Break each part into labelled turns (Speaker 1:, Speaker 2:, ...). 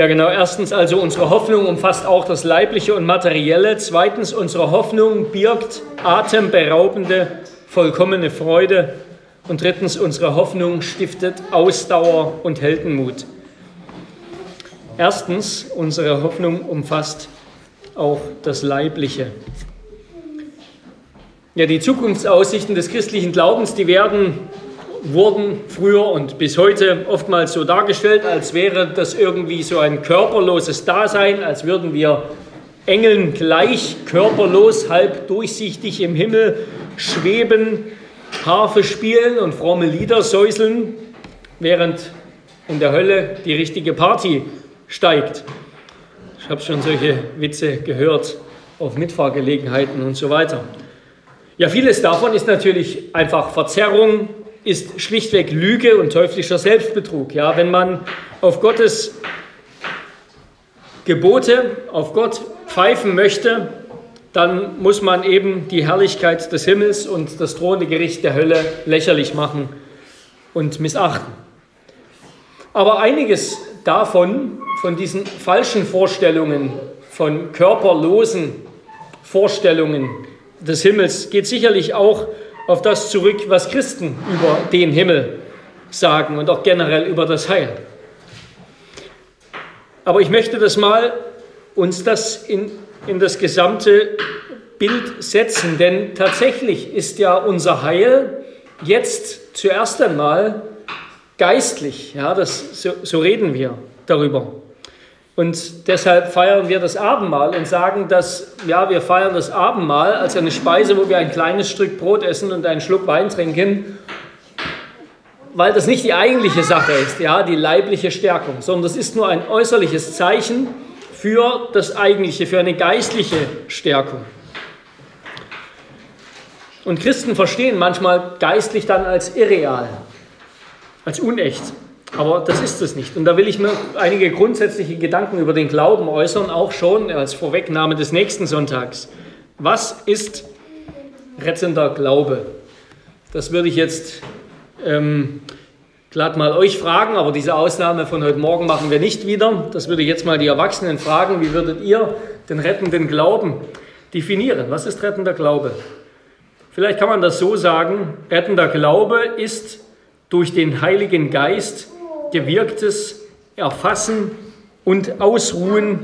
Speaker 1: Ja, genau. Erstens also unsere Hoffnung umfasst auch das Leibliche und Materielle. Zweitens, unsere Hoffnung birgt atemberaubende, vollkommene Freude. Und drittens, unsere Hoffnung stiftet Ausdauer und Heldenmut. Erstens, unsere Hoffnung umfasst auch das Leibliche. Ja, die Zukunftsaussichten des christlichen Glaubens, die werden wurden früher und bis heute oftmals so dargestellt, als wäre das irgendwie so ein körperloses Dasein, als würden wir Engeln gleich körperlos, halb durchsichtig im Himmel schweben, Harfe spielen und fromme Lieder säuseln, während in der Hölle die richtige Party steigt. Ich habe schon solche Witze gehört auf Mitfahrgelegenheiten und so weiter. Ja, vieles davon ist natürlich einfach Verzerrung, ist schlichtweg Lüge und teuflischer Selbstbetrug. Ja, wenn man auf Gottes Gebote, auf Gott pfeifen möchte, dann muss man eben die Herrlichkeit des Himmels und das drohende Gericht der Hölle lächerlich machen und missachten. Aber einiges davon, von diesen falschen Vorstellungen, von körperlosen Vorstellungen des Himmels, geht sicherlich auch auf das zurück, was Christen über den Himmel sagen und auch generell über das Heil. Aber ich möchte das mal uns das in, in das gesamte Bild setzen, denn tatsächlich ist ja unser Heil jetzt zuerst einmal geistlich. Ja, das, so, so reden wir darüber. Und deshalb feiern wir das Abendmahl und sagen, dass ja, wir feiern das Abendmahl als eine Speise, wo wir ein kleines Stück Brot essen und einen Schluck Wein trinken, weil das nicht die eigentliche Sache ist, ja, die leibliche Stärkung, sondern das ist nur ein äußerliches Zeichen für das eigentliche, für eine geistliche Stärkung. Und Christen verstehen manchmal geistlich dann als irreal, als unecht. Aber das ist es nicht. Und da will ich mir einige grundsätzliche Gedanken über den Glauben äußern, auch schon als Vorwegnahme des nächsten Sonntags. Was ist rettender Glaube? Das würde ich jetzt ähm, glatt mal euch fragen, aber diese Ausnahme von heute Morgen machen wir nicht wieder. Das würde ich jetzt mal die Erwachsenen fragen. Wie würdet ihr den rettenden Glauben definieren? Was ist rettender Glaube? Vielleicht kann man das so sagen, rettender Glaube ist durch den Heiligen Geist gewirktes Erfassen und Ausruhen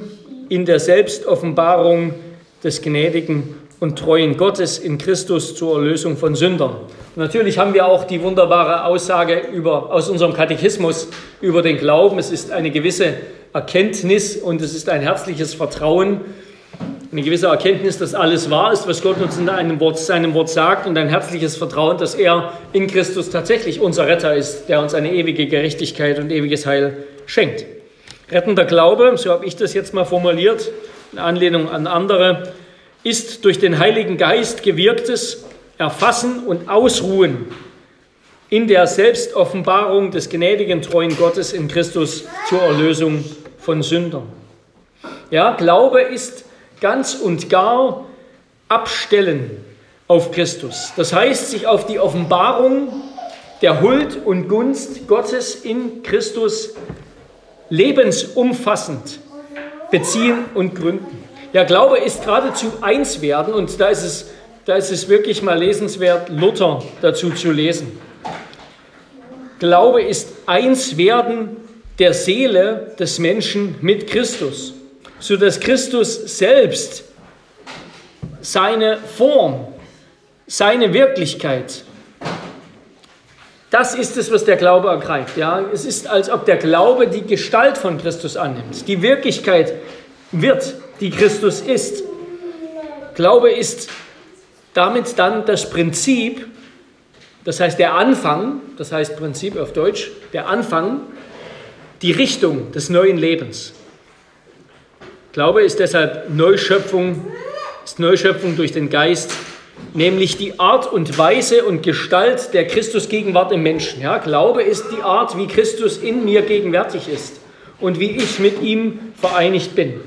Speaker 1: in der Selbstoffenbarung des gnädigen und treuen Gottes in Christus zur Erlösung von Sündern. Und natürlich haben wir auch die wunderbare Aussage über, aus unserem Katechismus über den Glauben. Es ist eine gewisse Erkenntnis und es ist ein herzliches Vertrauen, eine gewisse Erkenntnis, dass alles wahr ist, was Gott uns in einem Wort, seinem Wort sagt und ein herzliches Vertrauen, dass er in Christus tatsächlich unser Retter ist, der uns eine ewige Gerechtigkeit und ewiges Heil schenkt. Rettender Glaube, so habe ich das jetzt mal formuliert, in Anlehnung an andere, ist durch den Heiligen Geist gewirktes Erfassen und Ausruhen in der Selbstoffenbarung des gnädigen, treuen Gottes in Christus zur Erlösung von Sündern. Ja, Glaube ist ganz und gar abstellen auf Christus. Das heißt, sich auf die Offenbarung der Huld und Gunst Gottes in Christus lebensumfassend beziehen und gründen. Ja, Glaube ist geradezu eins werden und da ist es, da ist es wirklich mal lesenswert, Luther dazu zu lesen. Glaube ist eins werden der Seele des Menschen mit Christus sodass Christus selbst seine Form, seine Wirklichkeit, das ist es, was der Glaube ergreift. Ja? Es ist, als ob der Glaube die Gestalt von Christus annimmt, die Wirklichkeit wird, die Christus ist. Glaube ist damit dann das Prinzip, das heißt der Anfang, das heißt Prinzip auf Deutsch, der Anfang, die Richtung des neuen Lebens. Glaube ist deshalb Neuschöpfung, ist Neuschöpfung durch den Geist, nämlich die Art und Weise und Gestalt der Christusgegenwart im Menschen. Ja, Glaube ist die Art, wie Christus in mir gegenwärtig ist und wie ich mit ihm vereinigt bin.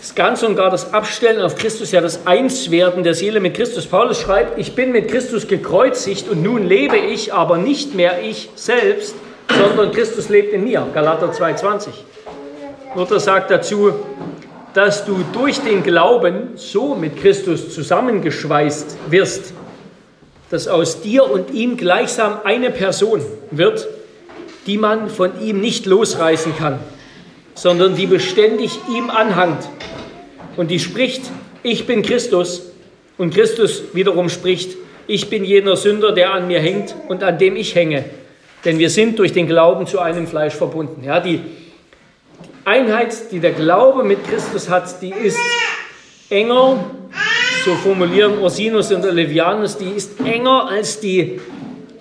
Speaker 1: Das Ganze und gar das Abstellen auf Christus, ja das Einswerden der Seele mit Christus. Paulus schreibt, ich bin mit Christus gekreuzigt und nun lebe ich, aber nicht mehr ich selbst, sondern Christus lebt in mir. Galater 2,20. Luther sagt dazu, dass du durch den Glauben so mit Christus zusammengeschweißt wirst, dass aus dir und ihm gleichsam eine Person wird, die man von ihm nicht losreißen kann, sondern die beständig ihm anhangt und die spricht, ich bin Christus und Christus wiederum spricht, ich bin jener Sünder, der an mir hängt und an dem ich hänge, denn wir sind durch den Glauben zu einem Fleisch verbunden. Ja, die Einheit, die der Glaube mit Christus hat, die ist enger, so formulieren Ursinus und Olevianus, die ist enger als die,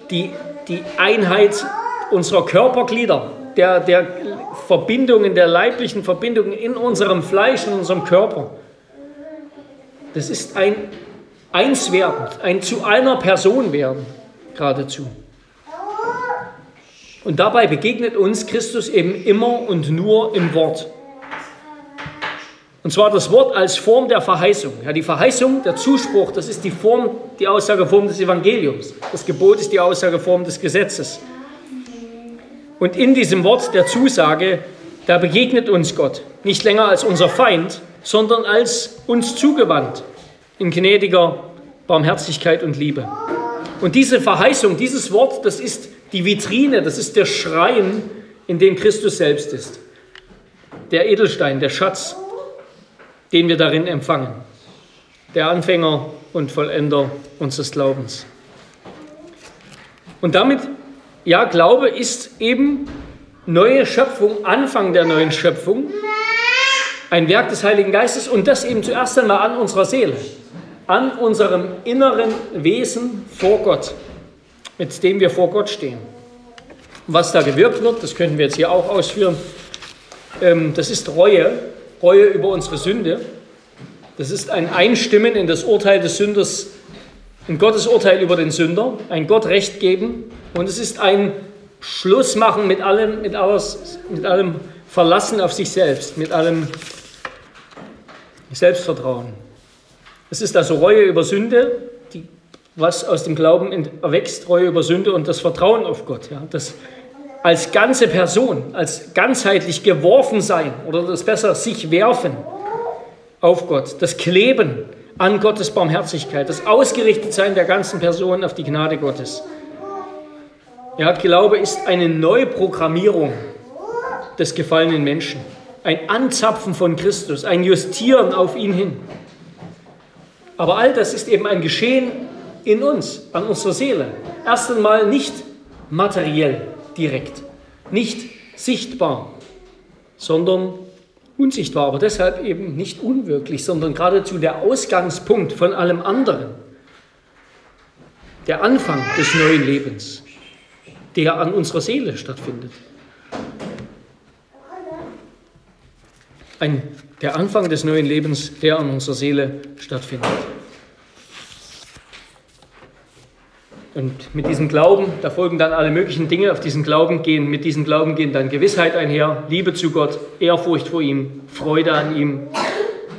Speaker 1: die, die Einheit unserer Körperglieder, der, der Verbindungen, der leiblichen Verbindungen in unserem Fleisch, in unserem Körper. Das ist ein Einswerden, ein zu einer Person werden, geradezu. Und dabei begegnet uns Christus eben immer und nur im Wort. Und zwar das Wort als Form der Verheißung. Ja, die Verheißung, der Zuspruch, das ist die Form, die Aussageform des Evangeliums. Das Gebot ist die Aussageform des Gesetzes. Und in diesem Wort der Zusage, da begegnet uns Gott nicht länger als unser Feind, sondern als uns zugewandt in gnädiger Barmherzigkeit und Liebe. Und diese Verheißung, dieses Wort, das ist die Vitrine, das ist der Schrein, in dem Christus selbst ist. Der Edelstein, der Schatz, den wir darin empfangen. Der Anfänger und Vollender unseres Glaubens. Und damit, ja, Glaube ist eben neue Schöpfung, Anfang der neuen Schöpfung, ein Werk des Heiligen Geistes und das eben zuerst einmal an unserer Seele, an unserem inneren Wesen vor Gott mit dem wir vor Gott stehen. Was da gewirkt wird, das können wir jetzt hier auch ausführen, ähm, das ist Reue, Reue über unsere Sünde. Das ist ein Einstimmen in das Urteil des Sünders, in Gottes Urteil über den Sünder, ein Gott Recht geben und es ist ein Schlussmachen mit allem, mit, alles, mit allem Verlassen auf sich selbst, mit allem Selbstvertrauen. Es ist also Reue über Sünde, was aus dem Glauben erwächst, Treue über Sünde und das Vertrauen auf Gott. Ja, das als ganze Person, als ganzheitlich geworfen sein oder das besser sich werfen auf Gott, das Kleben an Gottes Barmherzigkeit, das Ausgerichtetsein der ganzen Person auf die Gnade Gottes. Ja, Glaube ist eine Neuprogrammierung des gefallenen Menschen, ein Anzapfen von Christus, ein Justieren auf ihn hin. Aber all das ist eben ein Geschehen in uns, an unserer Seele. Erst einmal nicht materiell direkt, nicht sichtbar, sondern unsichtbar, aber deshalb eben nicht unwirklich, sondern geradezu der Ausgangspunkt von allem anderen. Der Anfang des neuen Lebens, der an unserer Seele stattfindet. Ein, der Anfang des neuen Lebens, der an unserer Seele stattfindet. Und mit diesem Glauben, da folgen dann alle möglichen Dinge, auf diesen Glauben gehen, mit diesem Glauben gehen dann Gewissheit einher, Liebe zu Gott, Ehrfurcht vor ihm, Freude an ihm,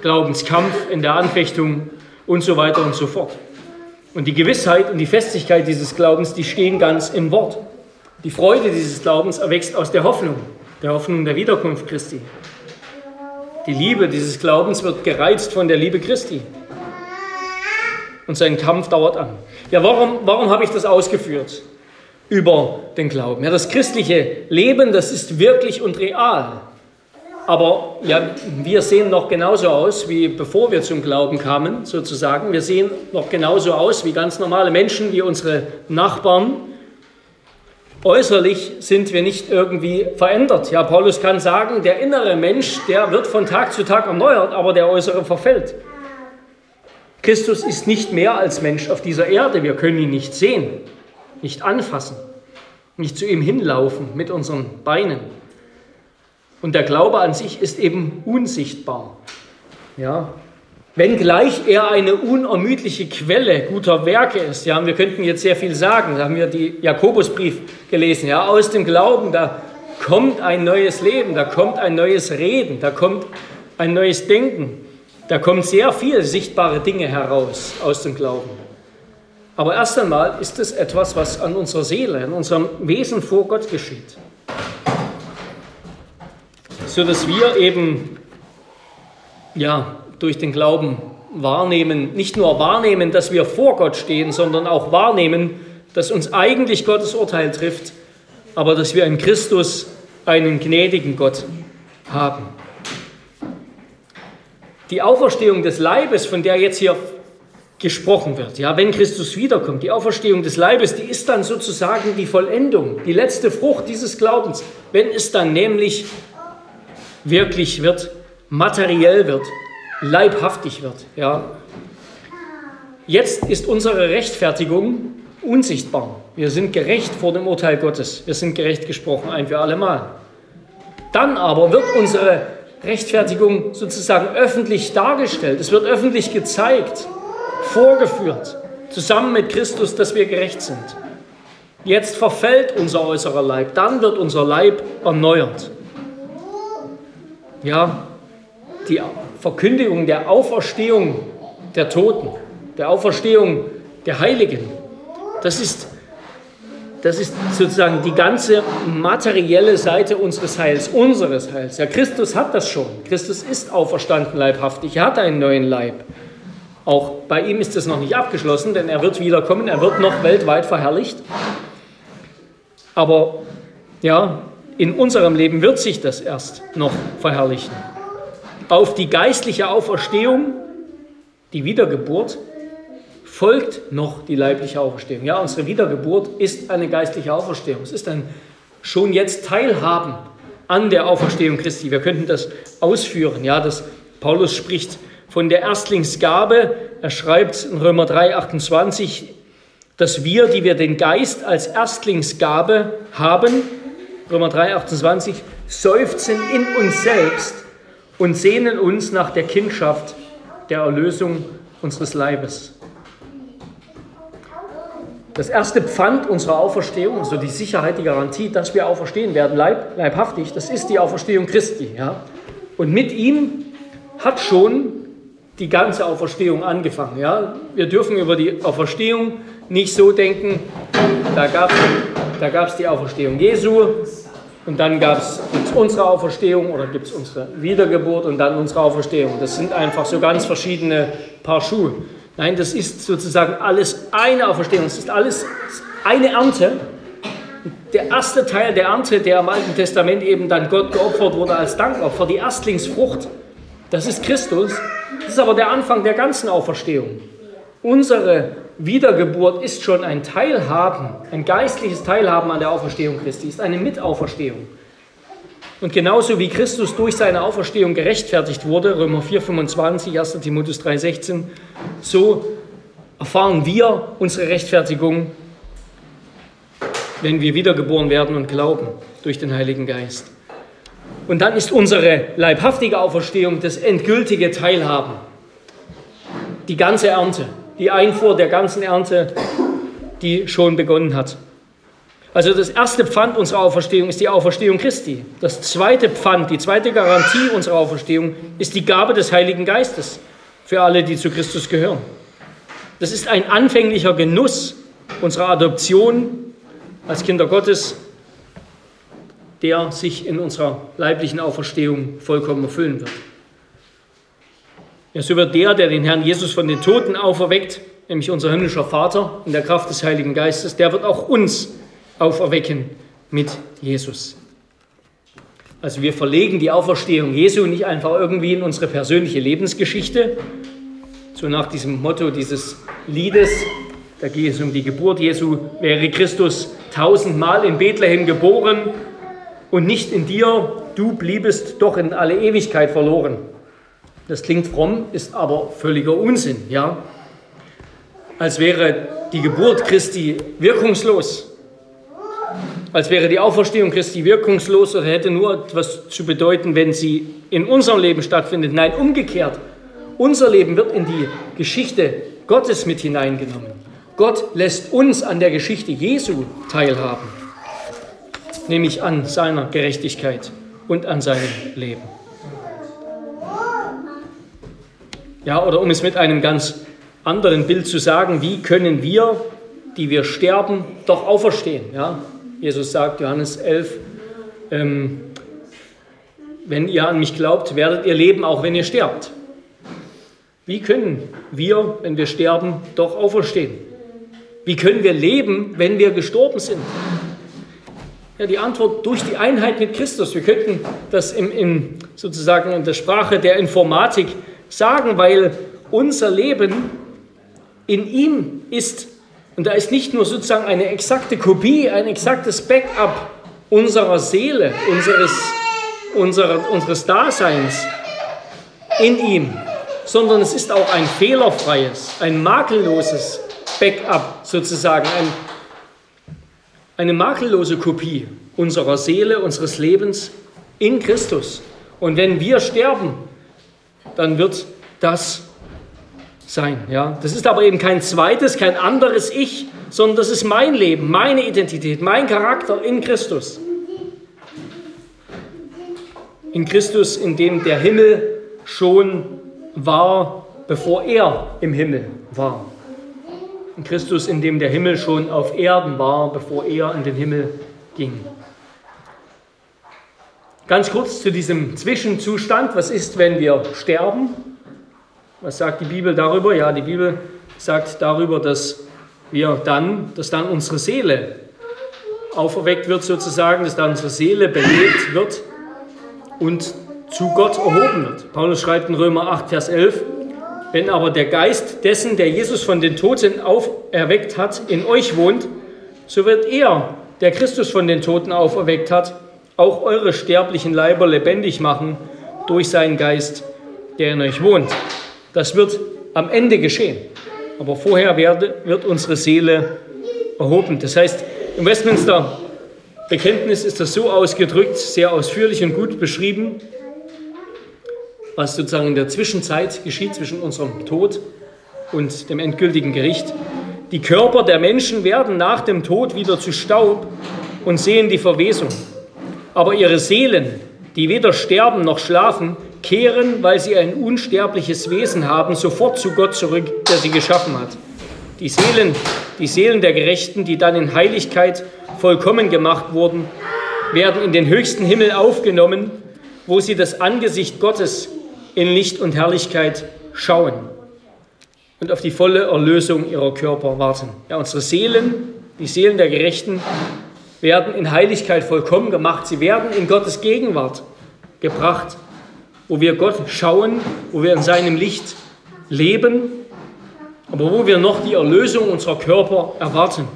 Speaker 1: Glaubenskampf in der Anfechtung und so weiter und so fort. Und die Gewissheit und die Festigkeit dieses Glaubens, die stehen ganz im Wort. Die Freude dieses Glaubens erwächst aus der Hoffnung, der Hoffnung der Wiederkunft Christi. Die Liebe dieses Glaubens wird gereizt von der Liebe Christi. Und sein Kampf dauert an. Ja, warum, warum habe ich das ausgeführt? Über den Glauben. Ja, das christliche Leben, das ist wirklich und real. Aber ja, wir sehen noch genauso aus, wie bevor wir zum Glauben kamen, sozusagen. Wir sehen noch genauso aus wie ganz normale Menschen, wie unsere Nachbarn. Äußerlich sind wir nicht irgendwie verändert. Ja, Paulus kann sagen, der innere Mensch, der wird von Tag zu Tag erneuert, aber der äußere verfällt. Christus ist nicht mehr als Mensch auf dieser Erde. Wir können ihn nicht sehen, nicht anfassen, nicht zu ihm hinlaufen mit unseren Beinen. Und der Glaube an sich ist eben unsichtbar. Ja, wenngleich er eine unermüdliche Quelle guter Werke ist. Ja, wir könnten jetzt sehr viel sagen. Da haben wir die Jakobusbrief gelesen. Ja, aus dem Glauben, da kommt ein neues Leben, da kommt ein neues Reden, da kommt ein neues Denken. Da kommen sehr viele sichtbare Dinge heraus aus dem Glauben. Aber erst einmal ist es etwas, was an unserer Seele, an unserem Wesen vor Gott geschieht. So dass wir eben ja, durch den Glauben wahrnehmen, nicht nur wahrnehmen, dass wir vor Gott stehen, sondern auch wahrnehmen, dass uns eigentlich Gottes Urteil trifft, aber dass wir in Christus einen gnädigen Gott haben. Die Auferstehung des Leibes, von der jetzt hier gesprochen wird, ja, wenn Christus wiederkommt, die Auferstehung des Leibes, die ist dann sozusagen die Vollendung, die letzte Frucht dieses Glaubens, wenn es dann nämlich wirklich wird, materiell wird, leibhaftig wird. Ja. Jetzt ist unsere Rechtfertigung unsichtbar. Wir sind gerecht vor dem Urteil Gottes. Wir sind gerecht gesprochen, ein für alle Mal. Dann aber wird unsere Rechtfertigung sozusagen öffentlich dargestellt. Es wird öffentlich gezeigt, vorgeführt, zusammen mit Christus, dass wir gerecht sind. Jetzt verfällt unser äußerer Leib, dann wird unser Leib erneuert. Ja, die Verkündigung der Auferstehung der Toten, der Auferstehung der Heiligen, das ist, das ist sozusagen die ganze materielle Seite unseres Heils, unseres Heils. Ja, Christus hat das schon. Christus ist auferstanden leibhaftig. Er hat einen neuen Leib. Auch bei ihm ist es noch nicht abgeschlossen, denn er wird wiederkommen. Er wird noch weltweit verherrlicht. Aber ja, in unserem Leben wird sich das erst noch verherrlichen. Auf die geistliche Auferstehung, die Wiedergeburt, folgt noch die leibliche Auferstehung. Ja, unsere Wiedergeburt ist eine geistliche Auferstehung. Es ist ein schon jetzt Teilhaben an der Auferstehung Christi. Wir könnten das ausführen. Ja, dass Paulus spricht von der Erstlingsgabe. Er schreibt in Römer 3, 28, dass wir, die wir den Geist als Erstlingsgabe haben, Römer 3, 28, seufzen in uns selbst und sehnen uns nach der Kindschaft der Erlösung unseres Leibes. Das erste Pfand unserer Auferstehung, also die Sicherheit, die Garantie, dass wir auferstehen werden, leib, leibhaftig, das ist die Auferstehung Christi. Ja? Und mit ihm hat schon die ganze Auferstehung angefangen. Ja? Wir dürfen über die Auferstehung nicht so denken, da gab es da gab's die Auferstehung Jesu und dann gab es unsere Auferstehung oder gibt es unsere Wiedergeburt und dann unsere Auferstehung. Das sind einfach so ganz verschiedene Paar Schuhe. Nein, das ist sozusagen alles eine Auferstehung. Es ist alles eine Ernte. Der erste Teil der Ernte, der im Alten Testament eben dann Gott geopfert wurde als Dankopfer, die Erstlingsfrucht, das ist Christus. Das ist aber der Anfang der ganzen Auferstehung. Unsere Wiedergeburt ist schon ein Teilhaben, ein geistliches Teilhaben an der Auferstehung Christi, ist eine Mitauferstehung. Und genauso wie Christus durch seine Auferstehung gerechtfertigt wurde, Römer 4,25, 1. Timotheus 3,16, so erfahren wir unsere Rechtfertigung, wenn wir wiedergeboren werden und glauben durch den Heiligen Geist. Und dann ist unsere leibhaftige Auferstehung das endgültige Teilhaben, die ganze Ernte, die Einfuhr der ganzen Ernte, die schon begonnen hat. Also das erste Pfand unserer Auferstehung ist die Auferstehung Christi. Das zweite Pfand, die zweite Garantie unserer Auferstehung ist die Gabe des Heiligen Geistes für alle, die zu Christus gehören. Das ist ein anfänglicher Genuss unserer Adoption als Kinder Gottes, der sich in unserer leiblichen Auferstehung vollkommen erfüllen wird. Ja, so wird der, der den Herrn Jesus von den Toten auferweckt, nämlich unser himmlischer Vater in der Kraft des Heiligen Geistes, der wird auch uns auferwecken mit Jesus. Also wir verlegen die Auferstehung Jesu nicht einfach irgendwie in unsere persönliche Lebensgeschichte, so nach diesem Motto dieses Liedes, da geht es um die Geburt Jesu, wäre Christus tausendmal in Bethlehem geboren und nicht in dir, du bliebest doch in alle Ewigkeit verloren. Das klingt fromm, ist aber völliger Unsinn, ja? Als wäre die Geburt Christi wirkungslos als wäre die Auferstehung Christi wirkungslos oder hätte nur etwas zu bedeuten, wenn sie in unserem Leben stattfindet. Nein, umgekehrt. Unser Leben wird in die Geschichte Gottes mit hineingenommen. Gott lässt uns an der Geschichte Jesu teilhaben, nämlich an seiner Gerechtigkeit und an seinem Leben. Ja, oder um es mit einem ganz anderen Bild zu sagen, wie können wir, die wir sterben, doch auferstehen. Ja? Jesus sagt, Johannes 11, ähm, wenn ihr an mich glaubt, werdet ihr leben, auch wenn ihr sterbt. Wie können wir, wenn wir sterben, doch auferstehen? Wie können wir leben, wenn wir gestorben sind? Ja, die Antwort durch die Einheit mit Christus. Wir könnten das im, im, sozusagen in der Sprache der Informatik sagen, weil unser Leben in ihm ist. Und da ist nicht nur sozusagen eine exakte Kopie, ein exaktes Backup unserer Seele, unseres, unserer, unseres Daseins in ihm, sondern es ist auch ein fehlerfreies, ein makelloses Backup sozusagen, ein, eine makellose Kopie unserer Seele, unseres Lebens in Christus. Und wenn wir sterben, dann wird das sein. Ja? Das ist aber eben kein zweites, kein anderes Ich, sondern das ist mein Leben, meine Identität, mein Charakter in Christus. In Christus, in dem der Himmel schon war, bevor er im Himmel war. In Christus, in dem der Himmel schon auf Erden war, bevor er in den Himmel ging. Ganz kurz zu diesem Zwischenzustand. Was ist, wenn wir sterben? Was sagt die Bibel darüber? Ja, die Bibel sagt darüber, dass wir dann, dass dann unsere Seele auferweckt wird sozusagen, dass dann unsere Seele belebt wird und zu Gott erhoben wird. Paulus schreibt in Römer 8, Vers 11, wenn aber der Geist dessen, der Jesus von den Toten auferweckt hat, in euch wohnt, so wird er, der Christus von den Toten auferweckt hat, auch eure sterblichen Leiber lebendig machen durch seinen Geist, der in euch wohnt. Das wird am Ende geschehen. Aber vorher werde, wird unsere Seele erhoben. Das heißt, im Westminster Bekenntnis ist das so ausgedrückt, sehr ausführlich und gut beschrieben, was sozusagen in der Zwischenzeit geschieht zwischen unserem Tod und dem endgültigen Gericht. Die Körper der Menschen werden nach dem Tod wieder zu Staub und sehen die Verwesung. Aber ihre Seelen, die weder sterben noch schlafen, kehren, weil sie ein unsterbliches Wesen haben, sofort zu Gott zurück, der sie geschaffen hat. Die Seelen, die Seelen der Gerechten, die dann in Heiligkeit vollkommen gemacht wurden, werden in den höchsten Himmel aufgenommen, wo sie das Angesicht Gottes in Licht und Herrlichkeit schauen und auf die volle Erlösung ihrer Körper warten. Ja, unsere Seelen, die Seelen der Gerechten, werden in Heiligkeit vollkommen gemacht. Sie werden in Gottes Gegenwart gebracht wo wir Gott schauen, wo wir in seinem Licht leben, aber wo wir noch die Erlösung unserer Körper erwarten.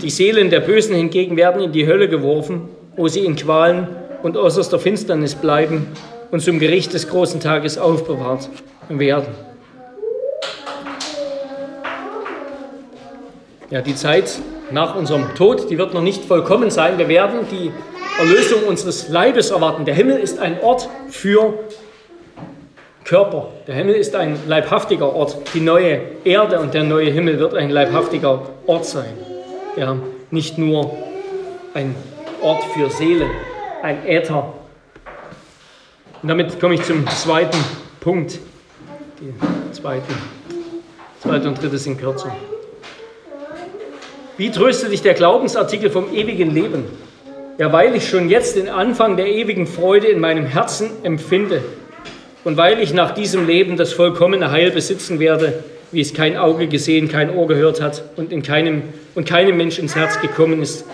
Speaker 1: Die Seelen der Bösen hingegen werden in die Hölle geworfen, wo sie in Qualen und äußerster Finsternis bleiben und zum Gericht des großen Tages aufbewahrt werden. Ja, die Zeit nach unserem Tod, die wird noch nicht vollkommen sein. Wir werden die Erlösung unseres Leibes erwarten. Der Himmel ist ein Ort für Körper. Der Himmel ist ein leibhaftiger Ort. Die neue Erde und der neue Himmel wird ein leibhaftiger Ort sein. Ja, nicht nur ein Ort für Seelen, ein Äther. Und damit komme ich zum zweiten Punkt. Die zweiten, zweite und dritte sind kürzer. Wie tröstet dich der Glaubensartikel vom ewigen Leben? Ja, weil ich schon jetzt den Anfang der ewigen Freude in meinem Herzen empfinde und weil ich nach diesem Leben das vollkommene Heil besitzen werde, wie es kein Auge gesehen, kein Ohr gehört hat und, in keinem, und keinem Mensch ins Herz gekommen ist,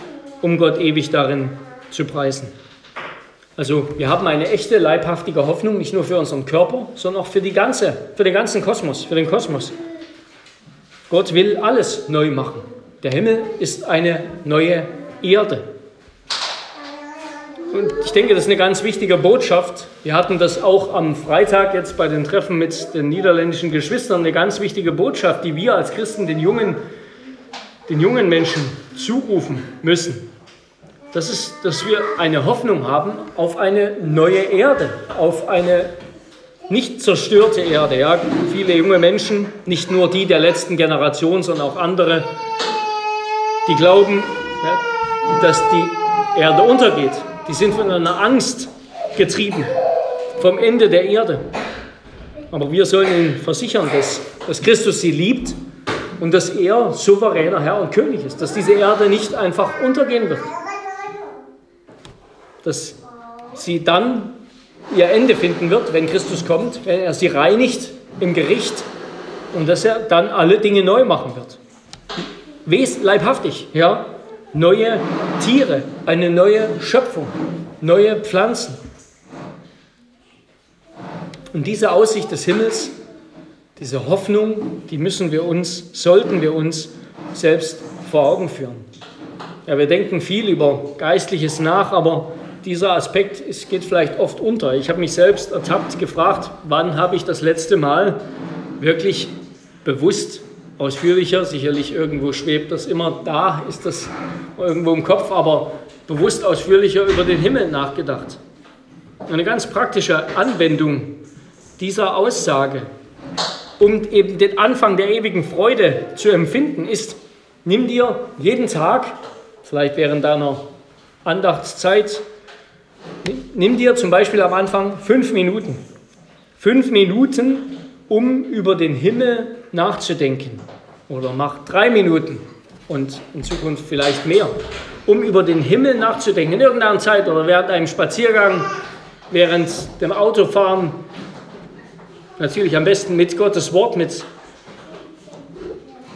Speaker 1: um Gott ewig darin zu preisen. Also wir haben eine echte leibhaftige Hoffnung, nicht nur für unseren Körper, sondern auch für, die ganze, für den ganzen Kosmos, für den Kosmos. Gott will alles neu machen. Der Himmel ist eine neue Erde. Denke, das ist eine ganz wichtige Botschaft. Wir hatten das auch am Freitag jetzt bei den Treffen mit den niederländischen Geschwistern, eine ganz wichtige Botschaft, die wir als Christen den jungen, den jungen Menschen zurufen müssen. Das ist, dass wir eine Hoffnung haben auf eine neue Erde, auf eine nicht zerstörte Erde. Ja, viele junge Menschen, nicht nur die der letzten Generation, sondern auch andere, die glauben, dass die Erde untergeht, die sind von einer Angst getrieben, vom Ende der Erde. Aber wir sollen ihnen versichern, dass, dass Christus sie liebt und dass er souveräner Herr und König ist, dass diese Erde nicht einfach untergehen wird. Dass sie dann ihr Ende finden wird, wenn Christus kommt, wenn er sie reinigt im Gericht und dass er dann alle Dinge neu machen wird. Leibhaftig, ja, neue Tiere, eine neue Schöpfung, neue Pflanzen. Und diese Aussicht des Himmels, diese Hoffnung, die müssen wir uns, sollten wir uns selbst vor Augen führen. Ja, wir denken viel über Geistliches nach, aber dieser Aspekt ist, geht vielleicht oft unter. Ich habe mich selbst ertappt gefragt, wann habe ich das letzte Mal wirklich bewusst ausführlicher, sicherlich irgendwo schwebt das immer da, ist das irgendwo im Kopf, aber bewusst ausführlicher über den Himmel nachgedacht. Eine ganz praktische Anwendung dieser Aussage, um eben den Anfang der ewigen Freude zu empfinden, ist, nimm dir jeden Tag, vielleicht während deiner Andachtszeit, nimm dir zum Beispiel am Anfang fünf Minuten. Fünf Minuten, um über den Himmel nachzudenken. Oder mach drei Minuten und in Zukunft vielleicht mehr, um über den Himmel nachzudenken, in irgendeiner Zeit oder während einem Spaziergang, während dem Autofahren, Natürlich am besten mit Gottes Wort, mit.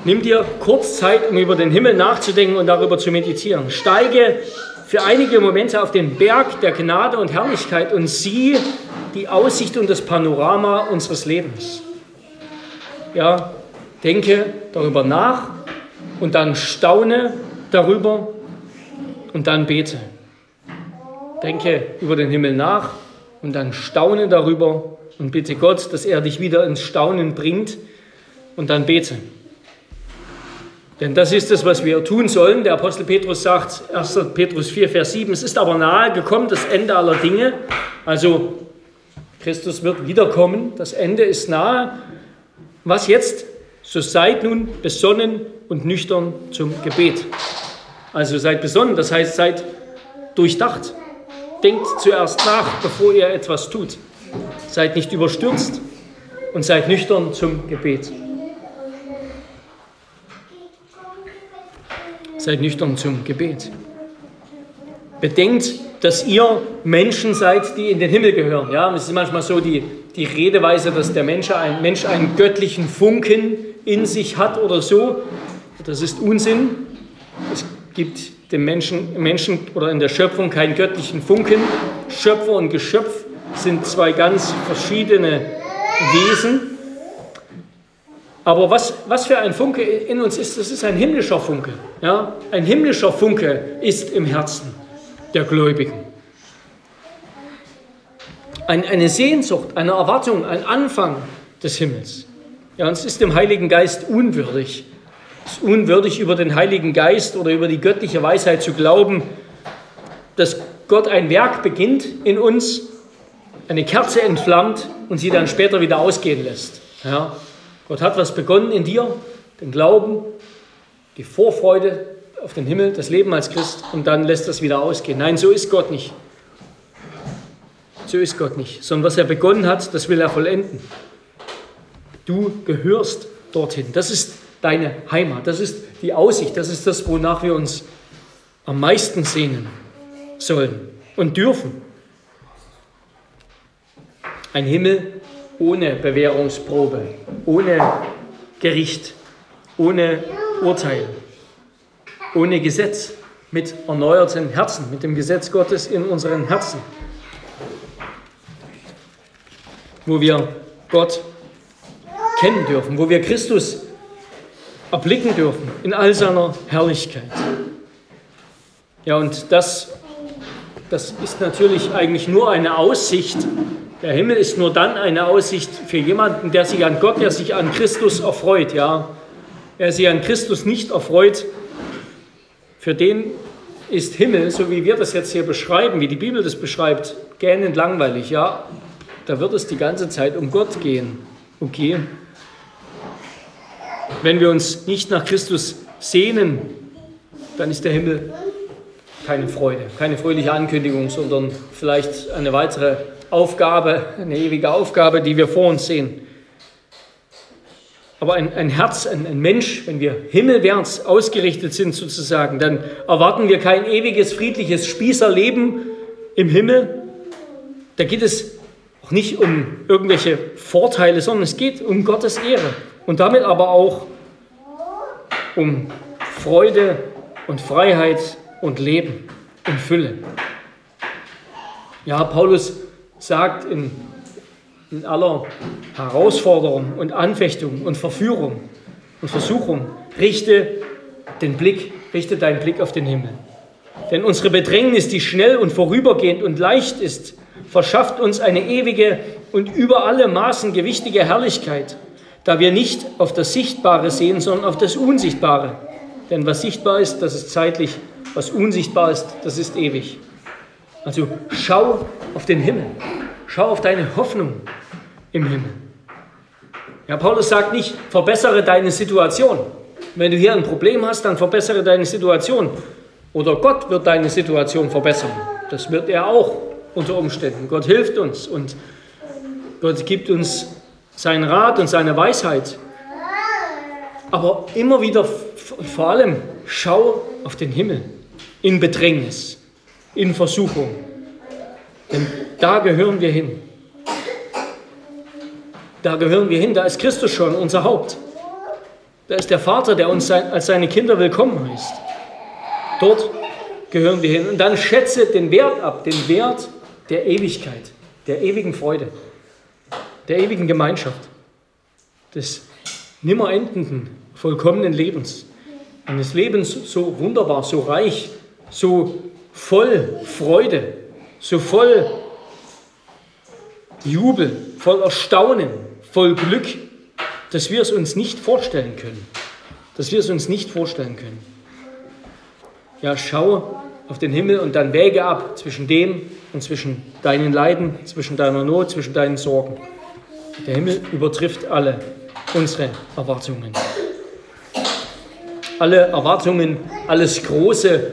Speaker 1: Nimm dir kurz Zeit, um über den Himmel nachzudenken und darüber zu meditieren. Steige für einige Momente auf den Berg der Gnade und Herrlichkeit und sieh die Aussicht und das Panorama unseres Lebens. Ja, denke darüber nach und dann staune darüber und dann bete. Denke über den Himmel nach und dann staune darüber und bitte Gott, dass er dich wieder ins Staunen bringt und dann bete. Denn das ist es, was wir tun sollen. Der Apostel Petrus sagt, 1. Petrus 4, Vers 7, es ist aber nahe gekommen, das Ende aller Dinge. Also Christus wird wiederkommen, das Ende ist nahe. Was jetzt? So seid nun besonnen und nüchtern zum Gebet. Also seid besonnen, das heißt seid durchdacht. Denkt zuerst nach, bevor ihr etwas tut. Seid nicht überstürzt und seid nüchtern zum Gebet. Seid nüchtern zum Gebet. Bedenkt, dass ihr Menschen seid, die in den Himmel gehören. Ja, es ist manchmal so die, die Redeweise, dass der Mensch, ein Mensch einen göttlichen Funken in sich hat oder so. Das ist Unsinn. Es gibt dem Menschen, Menschen oder in der Schöpfung keinen göttlichen Funken. Schöpfer und Geschöpf sind zwei ganz verschiedene Wesen. Aber was, was für ein Funke in uns ist, das ist ein himmlischer Funke. Ja? Ein himmlischer Funke ist im Herzen der Gläubigen. Ein, eine Sehnsucht, eine Erwartung, ein Anfang des Himmels. Ja, und es ist dem Heiligen Geist unwürdig. Es ist unwürdig, über den Heiligen Geist oder über die göttliche Weisheit zu glauben, dass Gott ein Werk beginnt in uns eine Kerze entflammt und sie dann später wieder ausgehen lässt. Ja, Gott hat was begonnen in dir, den Glauben, die Vorfreude auf den Himmel, das Leben als Christ und dann lässt das wieder ausgehen. Nein, so ist Gott nicht. So ist Gott nicht, sondern was er begonnen hat, das will er vollenden. Du gehörst dorthin. Das ist deine Heimat, das ist die Aussicht, das ist das, wonach wir uns am meisten sehnen sollen und dürfen. Ein Himmel ohne Bewährungsprobe, ohne Gericht, ohne Urteil, ohne Gesetz, mit erneuerten Herzen, mit dem Gesetz Gottes in unseren Herzen, wo wir Gott kennen dürfen, wo wir Christus erblicken dürfen in all seiner Herrlichkeit. Ja, und das, das ist natürlich eigentlich nur eine Aussicht der Himmel ist nur dann eine Aussicht für jemanden, der sich an Gott, der sich an Christus erfreut. Ja, wer sich an Christus nicht erfreut, für den ist Himmel, so wie wir das jetzt hier beschreiben, wie die Bibel das beschreibt, gähnend langweilig. Ja, da wird es die ganze Zeit um Gott gehen. Okay. Wenn wir uns nicht nach Christus sehnen, dann ist der Himmel keine Freude, keine fröhliche Ankündigung, sondern vielleicht eine weitere Aufgabe, eine ewige Aufgabe, die wir vor uns sehen. Aber ein, ein Herz, ein, ein Mensch, wenn wir himmelwärts ausgerichtet sind sozusagen, dann erwarten wir kein ewiges, friedliches Spießerleben im Himmel. Da geht es auch nicht um irgendwelche Vorteile, sondern es geht um Gottes Ehre und damit aber auch um Freude und Freiheit und Leben in Fülle. Ja, Paulus sagt in, in aller Herausforderung und Anfechtung und Verführung und Versuchung, richte den Blick, richte deinen Blick auf den Himmel. Denn unsere Bedrängnis, die schnell und vorübergehend und leicht ist, verschafft uns eine ewige und über alle Maßen gewichtige Herrlichkeit, da wir nicht auf das Sichtbare sehen, sondern auf das Unsichtbare. Denn was sichtbar ist, das ist zeitlich, was unsichtbar ist, das ist ewig. Also schau auf den Himmel, schau auf deine Hoffnung im Himmel. Ja, Paulus sagt nicht, verbessere deine Situation. Wenn du hier ein Problem hast, dann verbessere deine Situation. Oder Gott wird deine Situation verbessern. Das wird er auch unter Umständen. Gott hilft uns und Gott gibt uns seinen Rat und seine Weisheit. Aber immer wieder, vor allem, schau auf den Himmel in Bedrängnis, in Versuchung. Denn da gehören wir hin. Da gehören wir hin, da ist Christus schon unser Haupt. Da ist der Vater, der uns als seine Kinder willkommen heißt. Dort gehören wir hin. Und dann schätze den Wert ab, den Wert der Ewigkeit, der ewigen Freude, der ewigen Gemeinschaft, des nimmer endenden, vollkommenen Lebens. Eines Lebens so wunderbar, so reich, so voll Freude, so voll Jubel, voll Erstaunen, voll Glück, dass wir es uns nicht vorstellen können. Dass wir es uns nicht vorstellen können. Ja, schau auf den Himmel und dann wäge ab zwischen dem und zwischen deinen Leiden, zwischen deiner Not, zwischen deinen Sorgen. Der Himmel übertrifft alle unsere Erwartungen. Alle Erwartungen, alles Große,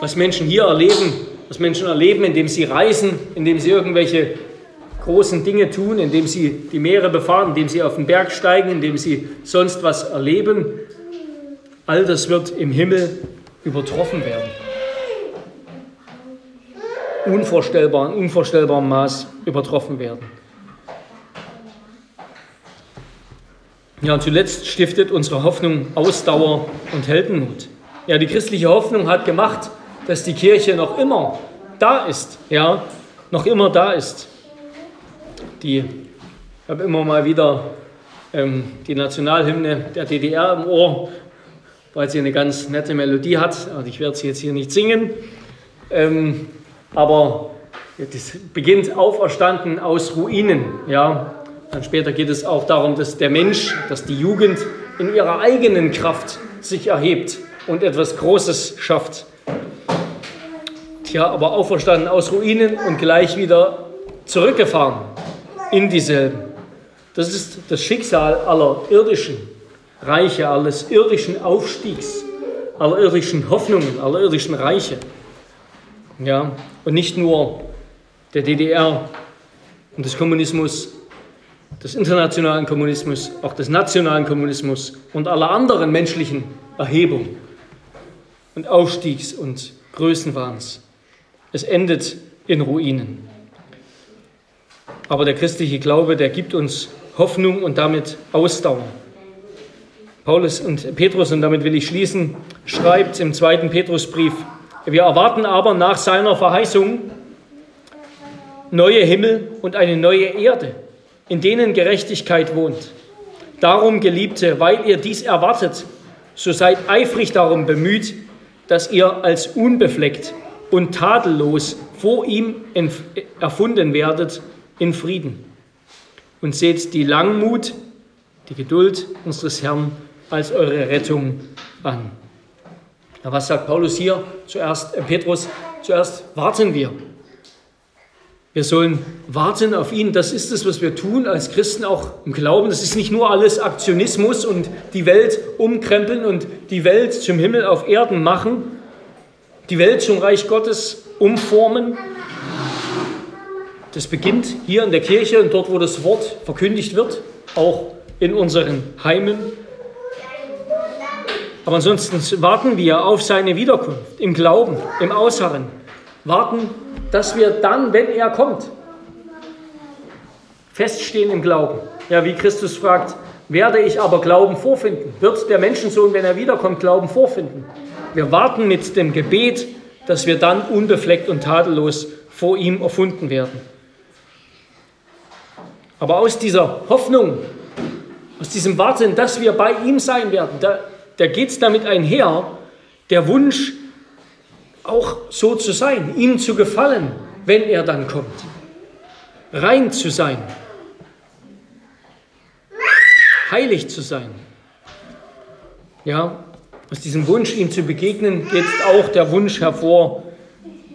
Speaker 1: was Menschen hier erleben, was Menschen erleben, indem sie reisen, indem sie irgendwelche großen Dinge tun, indem sie die Meere befahren, indem sie auf den Berg steigen, indem sie sonst was erleben. All das wird im Himmel übertroffen werden. Unvorstellbar, in unvorstellbarem Maß übertroffen werden. Ja, und zuletzt stiftet unsere Hoffnung Ausdauer und Heldenmut. Ja, die christliche Hoffnung hat gemacht, dass die Kirche noch immer da ist, ja, noch immer da ist. Die, ich habe immer mal wieder ähm, die Nationalhymne der DDR im Ohr, weil sie eine ganz nette Melodie hat. Also ich werde sie jetzt hier nicht singen, ähm, aber das beginnt auferstanden aus Ruinen, ja. Dann später geht es auch darum, dass der Mensch, dass die Jugend in ihrer eigenen Kraft sich erhebt und etwas Großes schafft. Tja, aber auferstanden aus Ruinen und gleich wieder zurückgefahren in dieselben. Das ist das Schicksal aller irdischen Reiche, alles irdischen Aufstiegs, aller irdischen Hoffnungen, aller irdischen Reiche. Ja, und nicht nur der DDR und des Kommunismus, des internationalen Kommunismus, auch des nationalen Kommunismus und aller anderen menschlichen Erhebung und Aufstiegs und Größenwahns. Es endet in Ruinen. Aber der christliche Glaube, der gibt uns Hoffnung und damit Ausdauer. Paulus und Petrus, und damit will ich schließen, schreibt im zweiten Petrusbrief, wir erwarten aber nach seiner Verheißung neue Himmel und eine neue Erde, in denen Gerechtigkeit wohnt. Darum, Geliebte, weil ihr dies erwartet, so seid eifrig darum bemüht, dass ihr als unbefleckt und tadellos vor ihm erfunden werdet in Frieden. Und seht die Langmut, die Geduld unseres Herrn als eure Rettung an. Na, was sagt Paulus hier? Zuerst, äh Petrus, zuerst warten wir. Wir sollen warten auf ihn. Das ist es, was wir tun als Christen auch im Glauben. Das ist nicht nur alles Aktionismus und die Welt umkrempeln und die Welt zum Himmel auf Erden machen, die Welt zum Reich Gottes umformen. Das beginnt hier in der Kirche und dort, wo das Wort verkündigt wird, auch in unseren Heimen. Aber ansonsten warten wir auf seine Wiederkunft im Glauben, im Ausharren. Warten, dass wir dann, wenn er kommt, feststehen im Glauben. Ja, wie Christus fragt, werde ich aber Glauben vorfinden? Wird der Menschensohn, wenn er wiederkommt, Glauben vorfinden? Wir warten mit dem Gebet, dass wir dann unbefleckt und tadellos vor ihm erfunden werden. Aber aus dieser Hoffnung, aus diesem Warten, dass wir bei ihm sein werden, da, da geht es damit einher, der Wunsch, auch so zu sein, ihm zu gefallen, wenn er dann kommt. Rein zu sein, heilig zu sein. Ja, aus diesem Wunsch, ihm zu begegnen, geht auch der Wunsch hervor,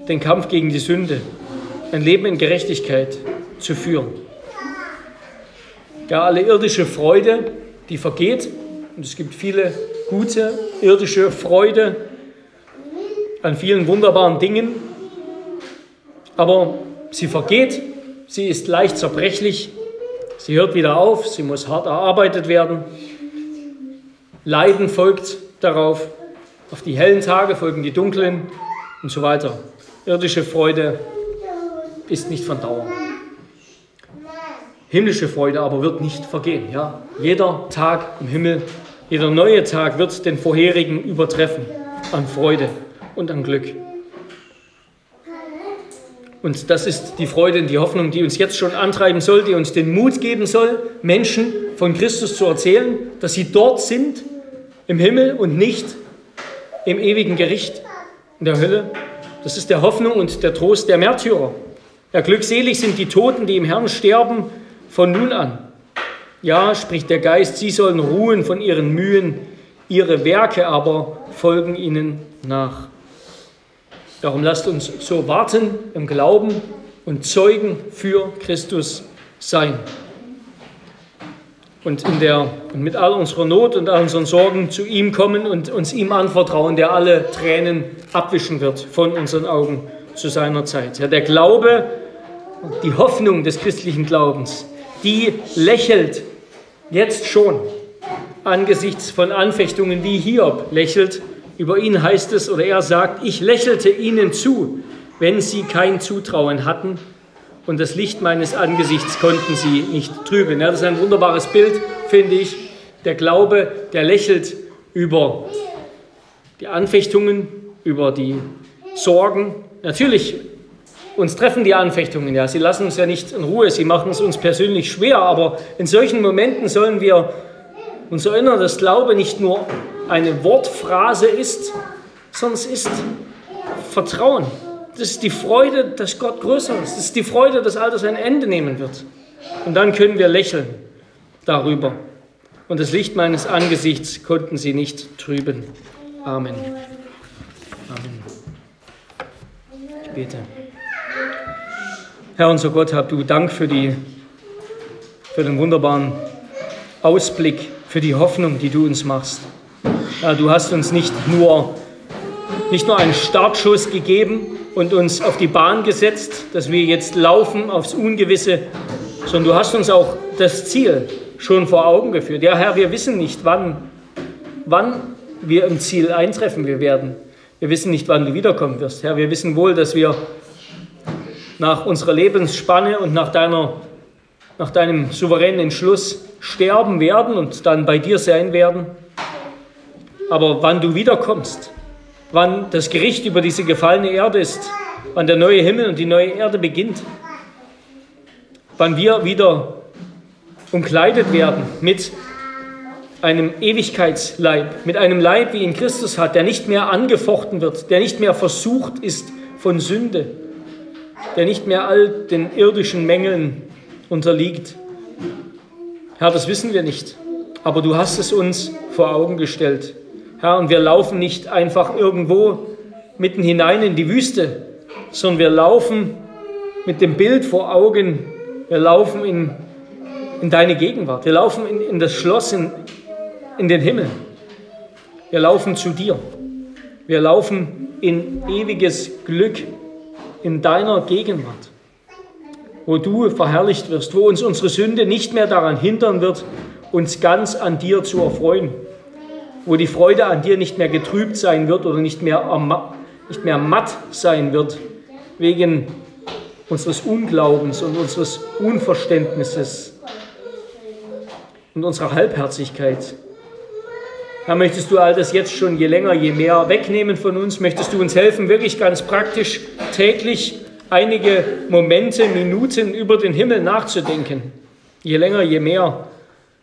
Speaker 1: den Kampf gegen die Sünde, ein Leben in Gerechtigkeit zu führen. Ja, alle irdische Freude, die vergeht, und es gibt viele gute irdische Freude an vielen wunderbaren Dingen, aber sie vergeht, sie ist leicht zerbrechlich, Sie hört wieder auf, sie muss hart erarbeitet werden. Leiden folgt darauf, auf die hellen Tage folgen die dunklen und so weiter. Irdische Freude ist nicht von Dauer. Himmlische Freude aber wird nicht vergehen. Ja? Jeder Tag im Himmel, jeder neue Tag wird den vorherigen übertreffen an Freude und an Glück. Und das ist die Freude und die Hoffnung, die uns jetzt schon antreiben soll, die uns den Mut geben soll, Menschen von Christus zu erzählen, dass sie dort sind, im Himmel und nicht im ewigen Gericht in der Hölle. Das ist der Hoffnung und der Trost der Märtyrer. Ja, glückselig sind die Toten, die im Herrn sterben, von nun an. Ja, spricht der Geist, sie sollen ruhen von ihren Mühen, ihre Werke aber folgen ihnen nach. Darum lasst uns so warten im Glauben und Zeugen für Christus sein. Und, in der, mit all unserer Not und all unseren Sorgen zu ihm kommen und uns ihm anvertrauen, der alle Tränen abwischen wird von unseren Augen zu seiner Zeit. Ja, der Glaube, die Hoffnung des christlichen Glaubens, die lächelt jetzt schon angesichts von Anfechtungen wie Hiob lächelt über ihn heißt es, oder er sagt, ich lächelte ihnen zu, wenn sie kein Zutrauen hatten und das Licht meines Angesichts konnten sie nicht trüben. Ja, das ist ein wunderbares Bild, finde ich. Der Glaube, der lächelt über die Anfechtungen, über die Sorgen. Natürlich, uns treffen die Anfechtungen, ja. Sie lassen uns ja nicht in Ruhe, sie machen es uns persönlich schwer, aber in solchen Momenten sollen wir uns erinnern, dass Glaube nicht nur eine Wortphrase ist, sondern es ist Vertrauen. Das ist die Freude, dass Gott größer ist. Das ist die Freude, dass all das ein Ende nehmen wird. Und dann können wir lächeln darüber. Und das Licht meines Angesichts konnten sie nicht trüben. Amen. Amen. Ich bete. Herr unser Gott, hab du Dank für, die, für den wunderbaren Ausblick, für die Hoffnung, die du uns machst. Du hast uns nicht nur, nicht nur einen Startschuss gegeben und uns auf die Bahn gesetzt, dass wir jetzt laufen aufs Ungewisse, sondern du hast uns auch das Ziel schon vor Augen geführt. Ja, Herr, wir wissen nicht, wann, wann wir im Ziel eintreffen wir werden. Wir wissen nicht, wann du wiederkommen wirst. Herr, wir wissen wohl, dass wir nach unserer Lebensspanne und nach, deiner, nach deinem souveränen Entschluss sterben werden und dann bei dir sein werden. Aber wann du wiederkommst, wann das Gericht über diese gefallene Erde ist, wann der neue Himmel und die neue Erde beginnt, wann wir wieder umkleidet werden mit einem Ewigkeitsleib, mit einem Leib, wie ihn Christus hat, der nicht mehr angefochten wird, der nicht mehr versucht ist von Sünde, der nicht mehr all den irdischen Mängeln unterliegt. Herr, das wissen wir nicht, aber du hast es uns vor Augen gestellt. Herr, und wir laufen nicht einfach irgendwo mitten hinein in die Wüste, sondern wir laufen mit dem Bild vor Augen, wir laufen in, in deine Gegenwart, wir laufen in, in das Schloss, in, in den Himmel. Wir laufen zu dir. Wir laufen in ewiges Glück in deiner Gegenwart, wo du verherrlicht wirst, wo uns unsere Sünde nicht mehr daran hindern wird, uns ganz an dir zu erfreuen, wo die Freude an dir nicht mehr getrübt sein wird oder nicht mehr, nicht mehr matt sein wird wegen unseres Unglaubens und unseres Unverständnisses und unserer Halbherzigkeit. Herr, möchtest du all das jetzt schon je länger, je mehr wegnehmen von uns? Möchtest du uns helfen, wirklich ganz praktisch täglich einige Momente, Minuten über den Himmel nachzudenken? Je länger, je mehr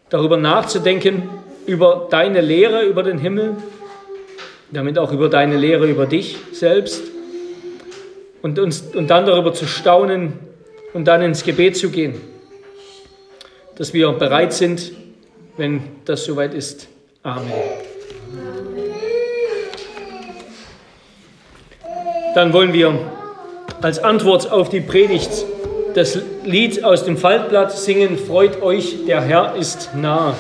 Speaker 1: darüber nachzudenken, über deine Lehre über den Himmel, damit auch über deine Lehre über dich selbst und, uns, und dann darüber zu staunen und dann ins Gebet zu gehen, dass wir bereit sind, wenn das soweit ist. Amen. Dann wollen wir als Antwort auf die Predigt das Lied aus dem Faltblatt singen, Freut euch, der Herr ist nah.